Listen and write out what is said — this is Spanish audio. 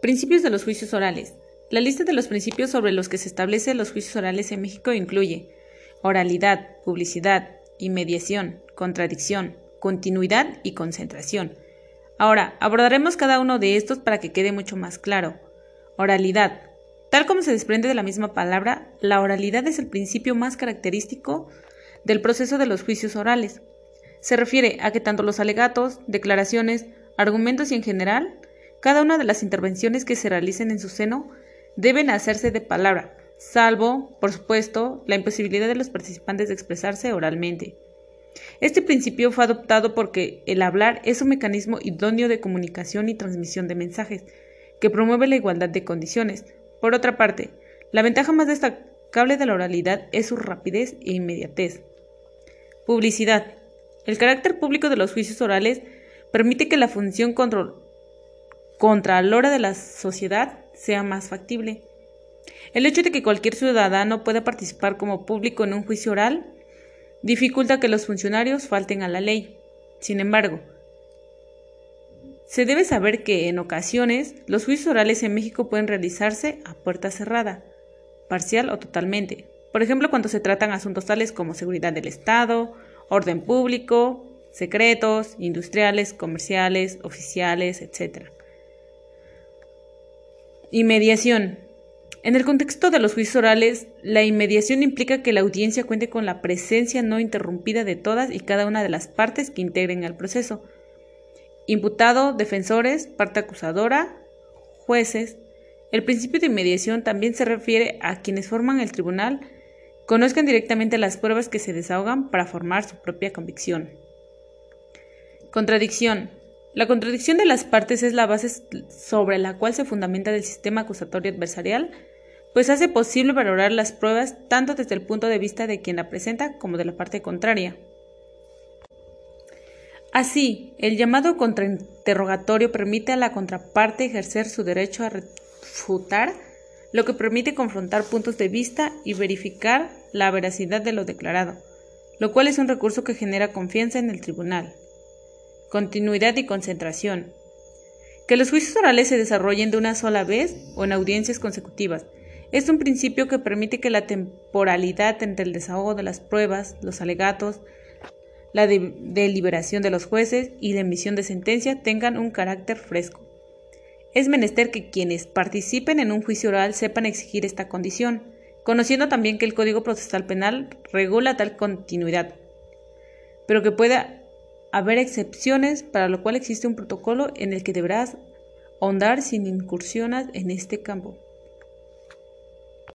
Principios de los juicios orales. La lista de los principios sobre los que se establecen los juicios orales en México incluye oralidad, publicidad, inmediación, contradicción, continuidad y concentración. Ahora, abordaremos cada uno de estos para que quede mucho más claro. Oralidad. Tal como se desprende de la misma palabra, la oralidad es el principio más característico del proceso de los juicios orales. Se refiere a que tanto los alegatos, declaraciones, argumentos y en general, cada una de las intervenciones que se realicen en su seno deben hacerse de palabra, salvo, por supuesto, la imposibilidad de los participantes de expresarse oralmente. Este principio fue adoptado porque el hablar es un mecanismo idóneo de comunicación y transmisión de mensajes, que promueve la igualdad de condiciones. Por otra parte, la ventaja más destacable de la oralidad es su rapidez e inmediatez. Publicidad. El carácter público de los juicios orales permite que la función contra la hora de la sociedad sea más factible. El hecho de que cualquier ciudadano pueda participar como público en un juicio oral dificulta que los funcionarios falten a la ley. Sin embargo, se debe saber que en ocasiones los juicios orales en México pueden realizarse a puerta cerrada, parcial o totalmente. Por ejemplo, cuando se tratan asuntos tales como seguridad del Estado, orden público, secretos, industriales, comerciales, oficiales, etc. Inmediación. En el contexto de los juicios orales, la inmediación implica que la audiencia cuente con la presencia no interrumpida de todas y cada una de las partes que integren el proceso. Imputado, defensores, parte acusadora, jueces. El principio de inmediación también se refiere a quienes forman el tribunal conozcan directamente las pruebas que se desahogan para formar su propia convicción. Contradicción. La contradicción de las partes es la base sobre la cual se fundamenta el sistema acusatorio adversarial pues hace posible valorar las pruebas tanto desde el punto de vista de quien la presenta como de la parte contraria. Así, el llamado contrainterrogatorio permite a la contraparte ejercer su derecho a refutar, lo que permite confrontar puntos de vista y verificar la veracidad de lo declarado, lo cual es un recurso que genera confianza en el tribunal. Continuidad y concentración. Que los juicios orales se desarrollen de una sola vez o en audiencias consecutivas, es un principio que permite que la temporalidad entre el desahogo de las pruebas, los alegatos, la deliberación de los jueces y la emisión de sentencia tengan un carácter fresco. Es menester que quienes participen en un juicio oral sepan exigir esta condición, conociendo también que el Código Procesal Penal regula tal continuidad, pero que pueda haber excepciones para lo cual existe un protocolo en el que deberás ahondar sin incursiones en este campo.